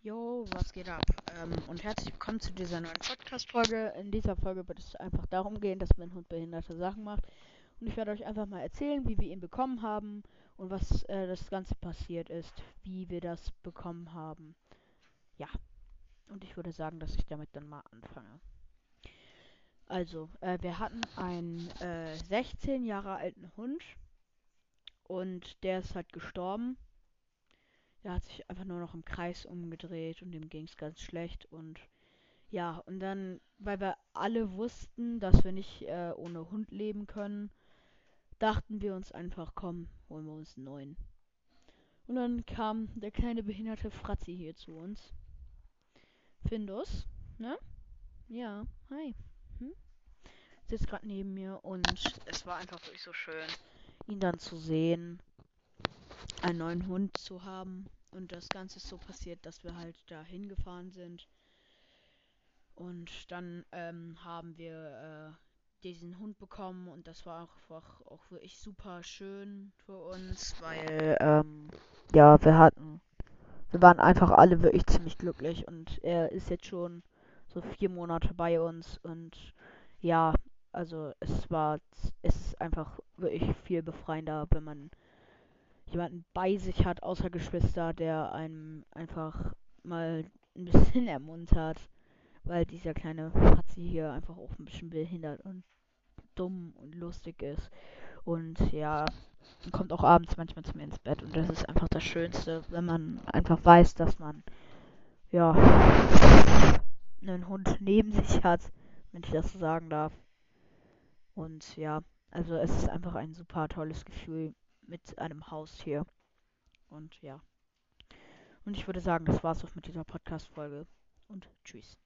Jo, was geht ab? Ähm, und herzlich willkommen zu dieser neuen Podcast-Folge. In dieser Folge wird es einfach darum gehen, dass mein Hund behinderte Sachen macht. Und ich werde euch einfach mal erzählen, wie wir ihn bekommen haben und was äh, das Ganze passiert ist, wie wir das bekommen haben. Ja. Und ich würde sagen, dass ich damit dann mal anfange. Also, äh, wir hatten einen äh, 16 Jahre alten Hund und der ist halt gestorben. Der hat sich einfach nur noch im Kreis umgedreht und dem ging es ganz schlecht. Und ja, und dann, weil wir alle wussten, dass wir nicht äh, ohne Hund leben können, dachten wir uns einfach, komm, holen wir uns einen neuen. Und dann kam der kleine behinderte Fratzi hier zu uns. Findus, ne? Ja, hi. Hm? Sitzt gerade neben mir und es war einfach wirklich so schön, ihn dann zu sehen, einen neuen Hund zu haben. Und das Ganze ist so passiert, dass wir halt da hingefahren sind. Und dann ähm, haben wir äh, diesen Hund bekommen und das war einfach auch wirklich super schön für uns, weil ähm, ja, wir hatten, wir waren einfach alle wirklich ziemlich glücklich und er ist jetzt schon so vier Monate bei uns und ja, also es war, es ist einfach wirklich viel befreiender, wenn man jemanden bei sich hat, außer Geschwister, der einem einfach mal ein bisschen ermuntert. Weil dieser kleine Fatzi hier einfach auch ein bisschen behindert und dumm und lustig ist. Und ja, kommt auch abends manchmal zu mir ins Bett. Und das ist einfach das Schönste, wenn man einfach weiß, dass man, ja, einen Hund neben sich hat, wenn ich das so sagen darf. Und ja, also es ist einfach ein super tolles Gefühl, mit einem Haustier. Und ja. Und ich würde sagen, das war's auch mit dieser Podcast-Folge. Und tschüss.